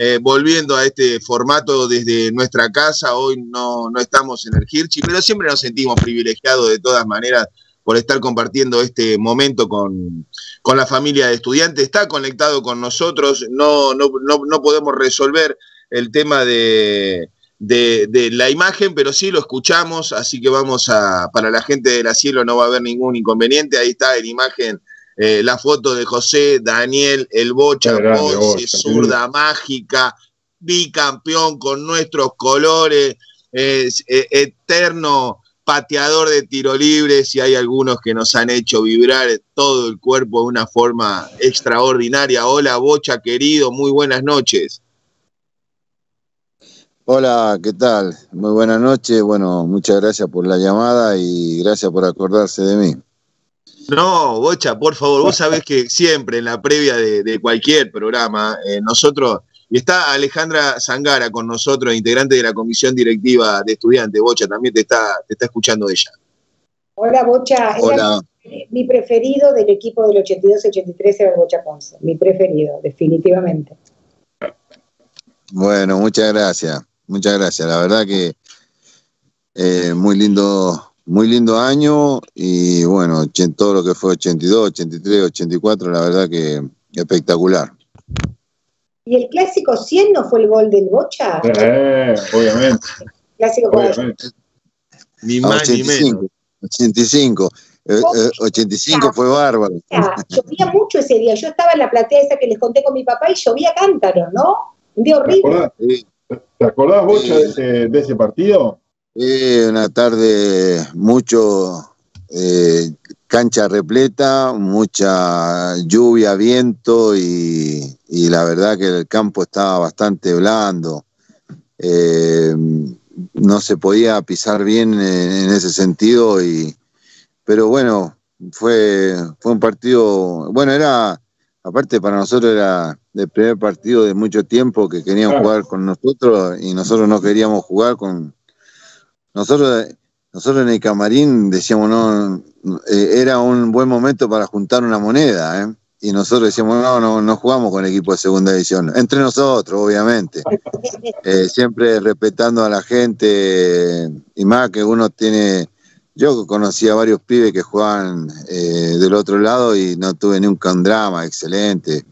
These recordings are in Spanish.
eh, volviendo a este formato desde nuestra casa. Hoy no, no estamos en el Hirchi, pero siempre nos sentimos privilegiados de todas maneras por estar compartiendo este momento con, con la familia de estudiantes. Está conectado con nosotros, no, no, no, no podemos resolver el tema de, de, la imagen, pero sí lo escuchamos, así que vamos a, para la gente de la cielo no va a haber ningún inconveniente, ahí está en imagen eh, la foto de José, Daniel, el Bocha, Ponce, zurda mágica, bicampeón con nuestros colores, eh, eterno pateador de tiro libre, si hay algunos que nos han hecho vibrar todo el cuerpo de una forma extraordinaria. Hola Bocha, querido, muy buenas noches. Hola, ¿qué tal? Muy buenas noches. Bueno, muchas gracias por la llamada y gracias por acordarse de mí. No, Bocha, por favor, vos sabés que siempre en la previa de, de cualquier programa, eh, nosotros, y está Alejandra Zangara con nosotros, integrante de la comisión directiva de estudiantes, Bocha, también te está, te está escuchando ella. Hola, Bocha. Hola. mi preferido del equipo del 82-83 era el Bocha Ponce, mi preferido, definitivamente. Bueno, muchas gracias, muchas gracias. La verdad que eh, muy lindo muy lindo año y bueno, todo lo que fue 82, 83, 84, la verdad que espectacular. ¿Y el clásico 100 no fue el gol del Bocha? Eh, obviamente. Clásico obviamente. Ni más 85, ni menos. 85. Eh, eh, 85 fue bárbaro. Llovía mucho ese día. Yo estaba en la platea esa que les conté con mi papá y llovía cántaro, ¿no? Un día horrible. ¿Te acordás, ¿Te acordás Bocha, de, ese, de ese partido? Eh, una tarde mucho eh, cancha repleta, mucha lluvia, viento y, y, la verdad que el campo estaba bastante blando. Eh, no se podía pisar bien en, en, ese sentido, y, pero bueno, fue, fue un partido, bueno, era, aparte para nosotros era el primer partido de mucho tiempo que querían jugar con nosotros y nosotros no queríamos jugar con, nosotros, nosotros en el camarín decíamos, no, eh, era un buen momento para juntar una moneda, ¿eh? Y nosotros decíamos, no, no, no jugamos con equipo de segunda división. Entre nosotros, obviamente. Eh, siempre respetando a la gente, y más que uno tiene. Yo conocí a varios pibes que jugaban eh, del otro lado y no tuve nunca un drama, excelente.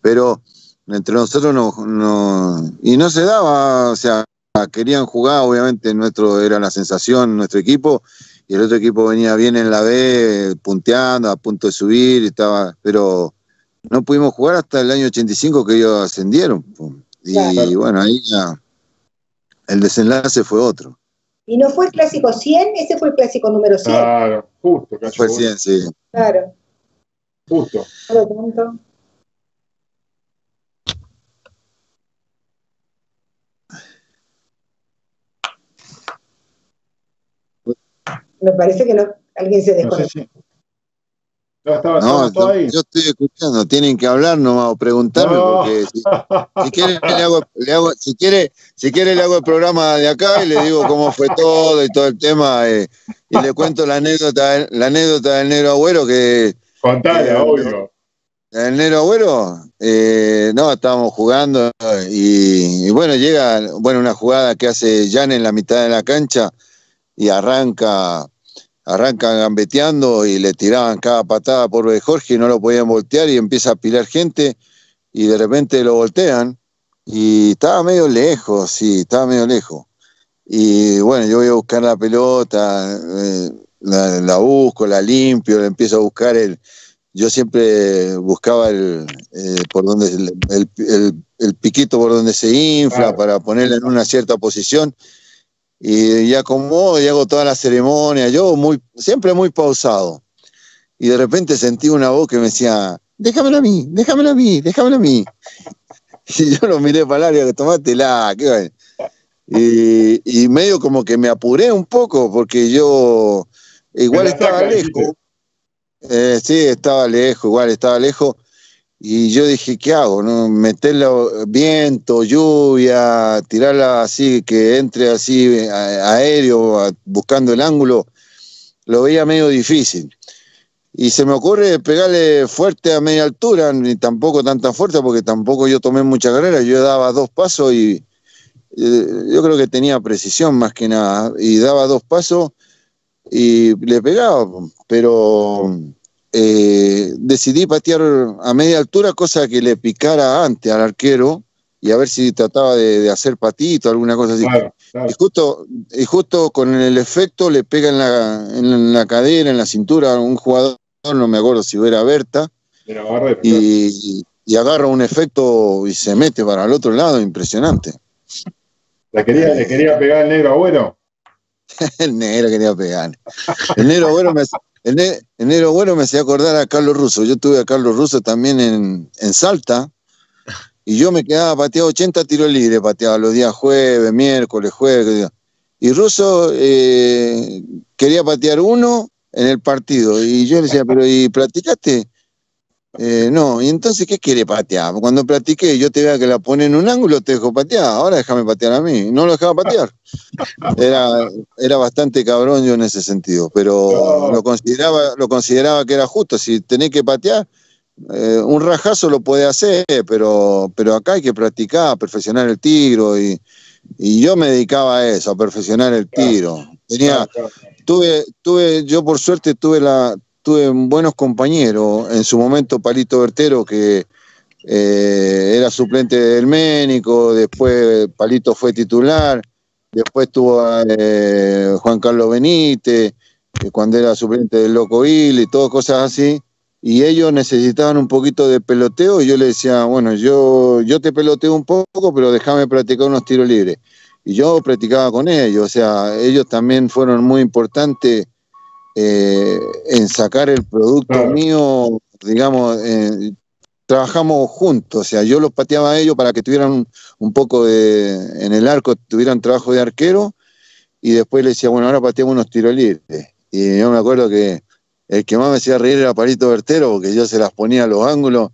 Pero entre nosotros no, no. Y no se daba, o sea, querían jugar, obviamente nuestro era la sensación, nuestro equipo, y el otro equipo venía bien en la B, punteando, a punto de subir, estaba, pero no pudimos jugar hasta el año 85 que ellos ascendieron. Y Claro. bueno, ahí ya el desenlace fue otro. ¿Y no fue el clásico 100? Ese fue el clásico número 100. Claro, justo, cacho, Fue vos, 100, sí. Claro. justo. Por lo tanto. Me parece que no, alguien se No sé desconectó. si. No, estaba, No, ahí. yo estoy escuchando, tienen que hablar nomás o preguntarme No. porque si, si quiere le hago, le hago- si quiere, si quiere le hago el programa de acá y le digo cómo fue todo y todo el tema eh, y le cuento la anécdota, la anécdota del negro agüero que Contale, Eh, obvio. el negro agüero, eh, no, estábamos jugando y, y bueno, llega bueno una jugada que hace Jan en la mitad de la cancha y arranca, arranca gambeteando y le tiraban cada patada por Jorge y no lo podían voltear y empieza a pilar gente y de repente lo voltean y estaba medio lejos, sí, estaba medio lejos. Y bueno, yo voy a buscar la pelota, eh, la, la busco, la limpio, le empiezo a buscar el, yo siempre buscaba el, eh, por donde el, el, el, el, piquito por donde se infla Claro. para ponerla en una cierta posición y, y acomodo y hago toda la ceremonia, yo muy, siempre muy pausado. Y de repente sentí una voz que me decía, déjamelo a mí, déjamelo a mí, déjamelo a mí. Y yo lo miré para el área, que tomátela, qué bueno. Y, y medio como que me apuré un poco porque yo igual estaba lejos. Eh, sí, estaba lejos, igual estaba lejos. Y yo dije, ¿qué hago? No? Meterla viento, lluvia, tirarla así, que entre así aéreo, buscando el ángulo, lo veía medio difícil. y se me ocurre pegarle fuerte a media altura, ni tampoco tanta fuerza, porque tampoco yo tomé mucha carrera, yo daba dos pasos y eh, yo creo que tenía precisión más que nada, y daba dos pasos y le pegaba, pero eh, decidí patear a media altura, cosa que le picara antes al arquero y a ver si trataba de, hacer patito, alguna cosa así. Y, justo, y justo con el efecto le pega en la, en la cadera, en la cintura a un jugador no me acuerdo si era Berta, y, y, agarra un efecto y se mete para el otro lado, impresionante. ¿Le quería, ¿Le quería pegar el negro abuelo? el negro quería pegar. El negro abuelo me, el, negro bueno me hacía acordar a Carlos Russo. Yo tuve a Carlos Russo también en, en Salta y yo me quedaba pateado 80 tiros libres, pateaba los días jueves, miércoles, jueves. Y Russo eh, quería patear uno en el partido. Y yo le decía, pero ¿y practicaste? Eh, no, y entonces, ¿qué quiere patear? Cuando practiqué, yo te vea que la pone en un ángulo, te dejo patear. Ahora déjame patear a mí. No lo dejaba patear. Era, era bastante cabrón yo en ese sentido, pero lo consideraba, lo consideraba que era justo. Si tenés que patear, eh, un rajazo lo puede hacer, pero, pero acá hay que practicar, perfeccionar el tiro. Y, y yo me dedicaba a eso, a perfeccionar el tiro. Tenía, tuve, tuve, yo por suerte tuve la, tuve buenos compañeros. En su momento, Palito Bertero, que eh, era suplente del Ménico, después Palito fue titular, después tuvo eh, Juan Carlos Benítez, cuando era suplente del Loco Il y todas cosas así. Y ellos necesitaban un poquito de peloteo y yo le decía, bueno, yo, yo te peloteo un poco, pero déjame practicar unos tiros libres y yo practicaba con ellos, o sea, ellos también fueron muy importantes eh, en sacar el producto mío, digamos, eh, trabajamos juntos, o sea, yo los pateaba a ellos para que tuvieran un, poco de, en el arco, tuvieran trabajo de arquero, y después les decía, bueno, ahora pateamos unos tiros libres. Y yo me acuerdo que el que más me hacía reír era Palito Bertero, porque yo se las ponía a los ángulos,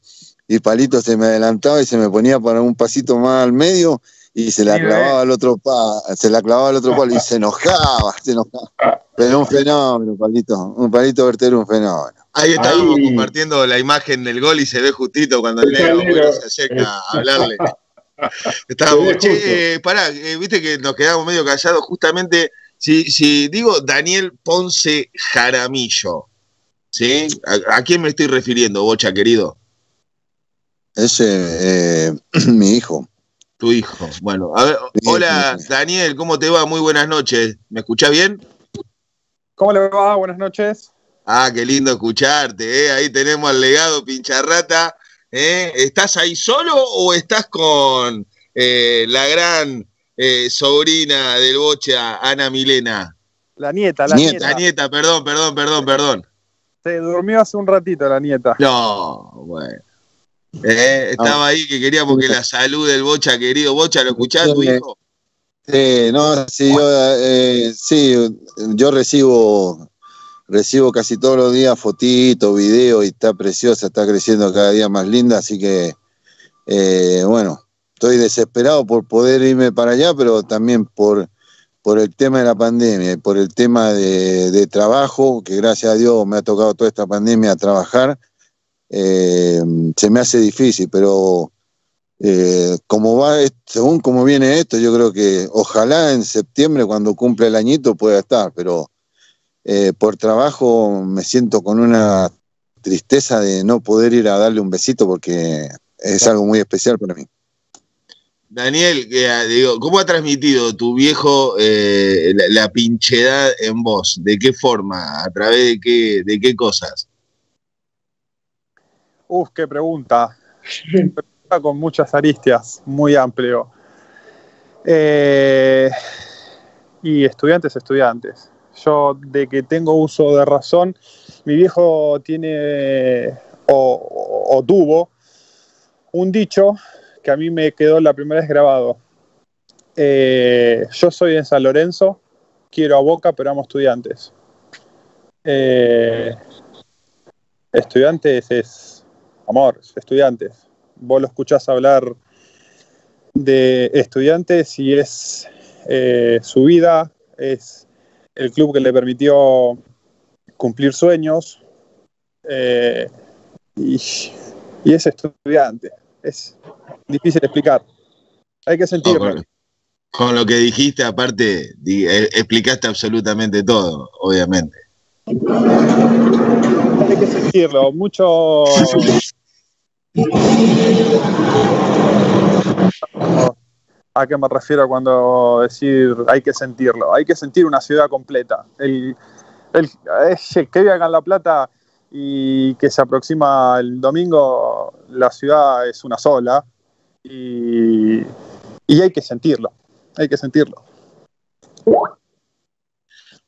y Palito se me adelantaba y se me ponía para un pasito más al medio, y se la clavaba al otro pa, se la clavaba al otro palo y se enojaba, se enojaba. Pero un fenómeno, palito, un palito verter un fenómeno. Ahí estábamos compartiendo la imagen del gol y se ve justito cuando el negro se acerca a hablarle. Estábamos, che, pará, eh, viste que nos quedamos medio callados, justamente, si, si digo Daniel Ponce Jaramillo, ¿sí? ¿A, quién me estoy refiriendo, Bocha, querido? Ese, eh, mi hijo. Tu hijo. Bueno, a ver, hola Daniel, ¿cómo te va? Muy buenas noches. ¿Me escuchás bien? ¿Cómo le va? Buenas noches. Ah, qué lindo escucharte, ¿eh? Ahí tenemos al legado Pincharrata. ¿eh? ¿Estás ahí solo o estás con eh, la gran eh, sobrina del Bocha, Ana Milena? La nieta, la nieta. La nieta, perdón, perdón, perdón, perdón. Se durmió hace un ratito la nieta. No, bueno. Eh, estaba ahí que queríamos que la salud del Bocha, querido Bocha, ¿lo escuchás tu hijo? Sí, no, sí, yo, eh, sí, yo recibo, recibo casi todos los días fotitos, videos y está preciosa, está creciendo cada día más linda, así que, eh, bueno, estoy desesperado por poder irme para allá, pero también por, por el tema de la pandemia, por el tema de, de trabajo, que gracias a Dios me ha tocado toda esta pandemia trabajar eh, se me hace difícil, pero eh, como va, según cómo viene esto, yo creo que ojalá en septiembre, cuando cumple el añito, pueda estar, pero eh, por trabajo me siento con una tristeza de no poder ir a darle un besito porque es algo muy especial para mí. Daniel, digo, ¿cómo ha transmitido tu viejo la, la, pinchedad en vos? ¿De qué forma? ¿A través de qué, de qué cosas? Uf, qué pregunta. pregunta con muchas aristias, muy amplio. Eh, y estudiantes, estudiantes. Yo, de que tengo uso de razón, mi viejo tiene o, tuvo un dicho que a mí me quedó la primera vez grabado. Eh, yo soy en San Lorenzo, quiero a Boca, pero amo estudiantes. Eh, estudiantes es amor, estudiantes. Vos lo escuchás hablar de estudiantes y es eh, su vida, es el club que le permitió cumplir sueños, eh, y, y, es estudiante. Es difícil explicar. Hay que sentirlo. con, con, lo que dijiste, aparte, eh, explicaste absolutamente todo, obviamente. Hay que sentirlo. Mucho. ¿A qué me refiero cuando decir hay que sentirlo? Hay que sentir una ciudad completa. El, que vive acá en La Plata y que se aproxima el domingo, la ciudad es una sola y, y hay que sentirlo, hay que sentirlo.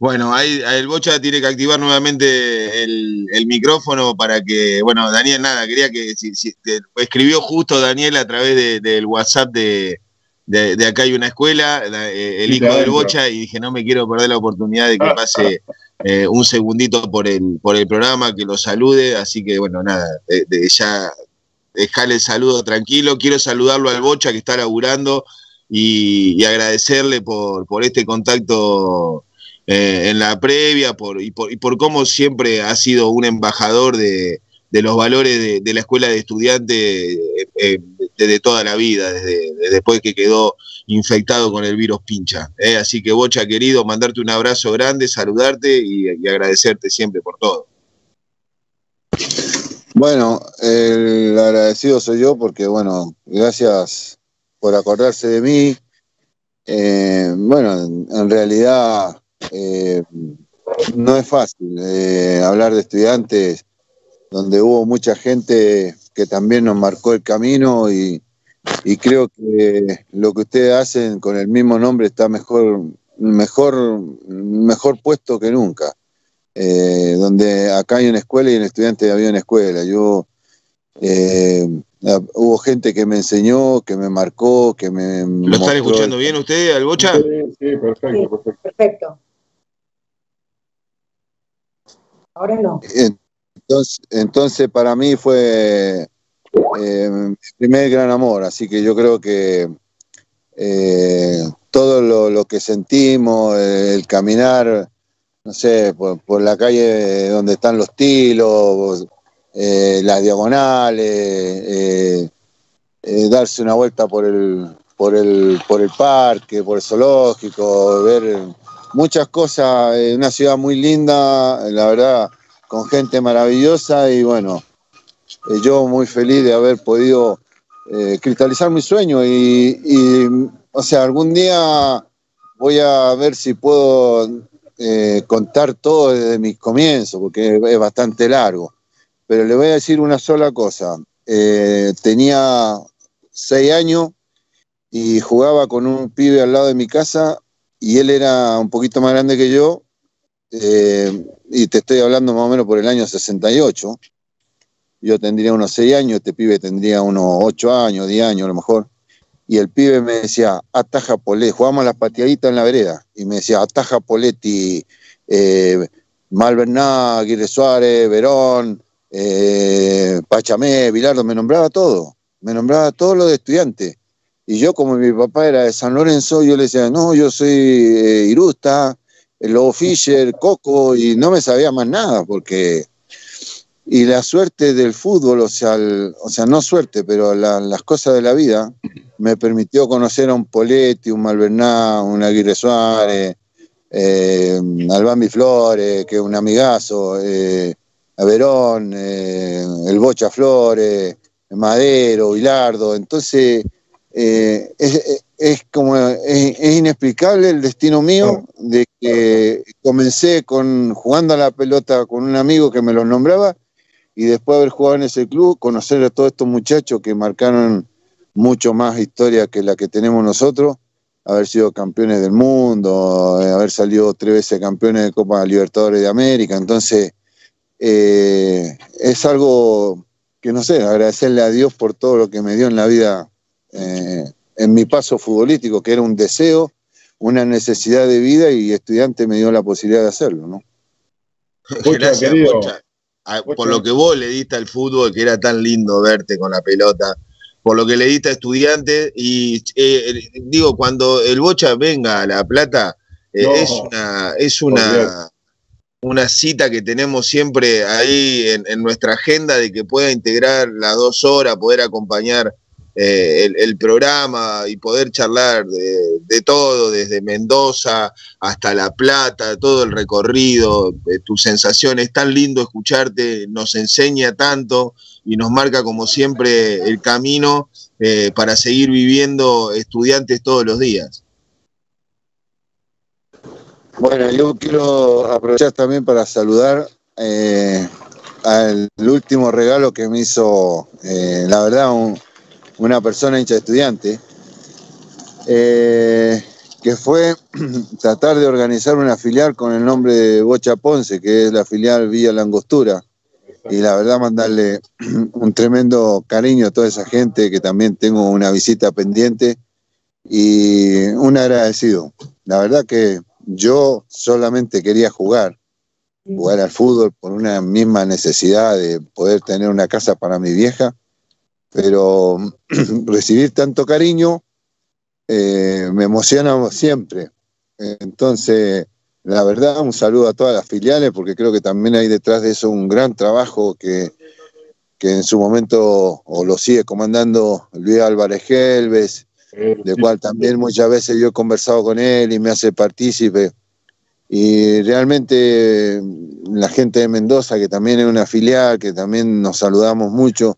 Bueno, ahí el Bocha tiene que activar nuevamente el, el, micrófono para que, bueno, Daniel, nada, quería que, si, si te, escribió justo Daniel a través de, del WhatsApp de, de, acá hay una escuela, eh, el hijo del Bocha, y dije, no me quiero perder la oportunidad de que pase eh, un segundito por el, por el programa, que lo salude, así que bueno, nada, ya dejarle el saludo tranquilo, quiero saludarlo al Bocha que está laburando y, y agradecerle por, por este contacto eh, en la previa y, por, cómo siempre ha sido un embajador de, los valores de, la escuela de estudiantes eh, eh, desde toda la vida, desde, después que quedó infectado con el virus pincha. ¿eh? Así que, Bocha, querido, mandarte un abrazo grande, saludarte y, agradecerte siempre por todo. Bueno, el agradecido soy yo porque, bueno, gracias por acordarse de mí. Bueno, en, en realidad eh, no es fácil eh, hablar de estudiantes donde hubo mucha gente que también nos marcó el camino y, y, creo que lo que ustedes hacen con el mismo nombre está mejor, mejor, mejor puesto que nunca. Eh, donde acá hay una escuela y en estudiante había una escuela. Yo eh, hubo gente que me enseñó, que me marcó, que me. ¿Lo están escuchando bien ustedes, Albocha? Sí, sí, perfecto, perfecto. perfecto. Ahora no. Entonces, entonces para mí fue eh, mi primer gran amor, así que yo creo que eh, todo lo, que sentimos, el caminar, no sé, por, la calle donde están los tilos, eh, las diagonales, eh, eh, darse una vuelta por el, por, el, por el parque, por el zoológico, ver muchas cosas, una ciudad muy linda, la verdad, con gente maravillosa y bueno, yo muy feliz de haber podido cristalizar mi sueño y, o sea, algún día voy a ver si puedo eh, contar todo desde mis comienzos, porque es bastante largo. Pero le voy a decir una sola cosa. Eh, tenía seis años y jugaba con un pibe al lado de mi casa y él era un poquito más grande que yo. Eh, y te estoy hablando más o menos por el año 68. Yo tendría unos seis años, este pibe tendría unos ocho años, diez años a lo mejor y el pibe me decía, ataja Poletti, jugábamos las pateaditas en la vereda, y me decía, ataja Poletti, eh, Malverná, Aguirre Suárez, Verón, eh, Pachamé, Bilardo, me nombraba todo, me nombraba todo lo de estudiante. Y yo, como mi papá era de San Lorenzo, yo le decía, no, yo soy eh, Irusta, Lobo Fischer, Coco, y no me sabía más nada, porque y la suerte del fútbol, o sea, o sea no suerte, pero la, las cosas de la vida, me permitió conocer a un Poletti, un Malverná, un Aguirre Suárez, eh, al Bambi Flores, que es un amigazo, eh, a Verón, eh, el Bocha Flores, Madero, Bilardo. Entonces, eh, es, es, como es, es, inexplicable el destino mío de que comencé con jugando a la pelota con un amigo que me lo nombraba y después de haber jugado en ese club, conocer a todos estos muchachos que marcaron mucho más historia que la que tenemos nosotros, haber sido campeones del mundo, eh, haber salido tres veces campeones de Copa Libertadores de América, entonces eh, es algo que no sé, agradecerle a Dios por todo lo que me dio en la vida, eh, en mi paso futbolístico, que era un deseo, una necesidad de vida y estudiante me dio la posibilidad de hacerlo, ¿no? Gracias, Pocha. A, por lo que vos le diste al fútbol, que era tan lindo verte con la pelota, por lo que le diste a estudiantes, y eh, digo, cuando el Bocha venga a La Plata, eh, no, es una, es una, una cita que tenemos siempre ahí en, nuestra agenda de que pueda integrar las dos horas, poder acompañar eh, el, programa y poder charlar de, todo, desde Mendoza hasta La Plata, todo el recorrido, tus sensaciones. Es tan lindo escucharte, nos enseña tanto y nos marca como siempre el camino eh, para seguir viviendo estudiantes todos los días. Bueno, yo quiero aprovechar también para saludar eh, al último regalo que me hizo, la verdad, un, una persona hincha estudiante, eh, que fue tratar de organizar una filial con el nombre de Bocha Ponce, que es la filial Villa Langostura. Y la verdad mandarle un tremendo cariño a toda esa gente, que también tengo una visita pendiente y un agradecido. La verdad que yo solamente quería jugar, jugar al fútbol por una misma necesidad de poder tener una casa para mi vieja pero recibir tanto cariño eh, me emociona siempre. Entonces, la verdad, un saludo a todas las filiales, porque creo que también hay detrás de eso un gran trabajo que, que en su momento lo sigue comandando Luis Álvarez Gelves, de cual también muchas veces yo he conversado con él y me hace partícipe. Y realmente la gente de Mendoza, que también es una filial, que también nos saludamos mucho,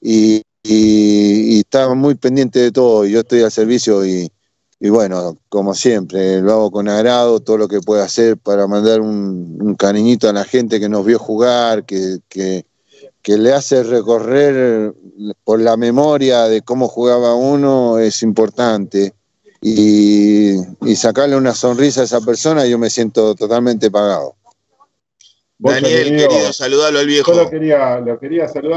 y, y, estaba muy pendiente de todo. Yo estoy al servicio y, bueno, como siempre, lo hago con agrado, todo lo que pueda hacer para mandar un, cariñito a la gente que nos vio jugar, que, que, le hace recorrer por la memoria de cómo jugaba uno, es importante. Y, y sacarle una sonrisa a esa persona, yo me siento totalmente pagado. Daniel, querido, saludalo al viejo. Yo quería, lo quería saludar.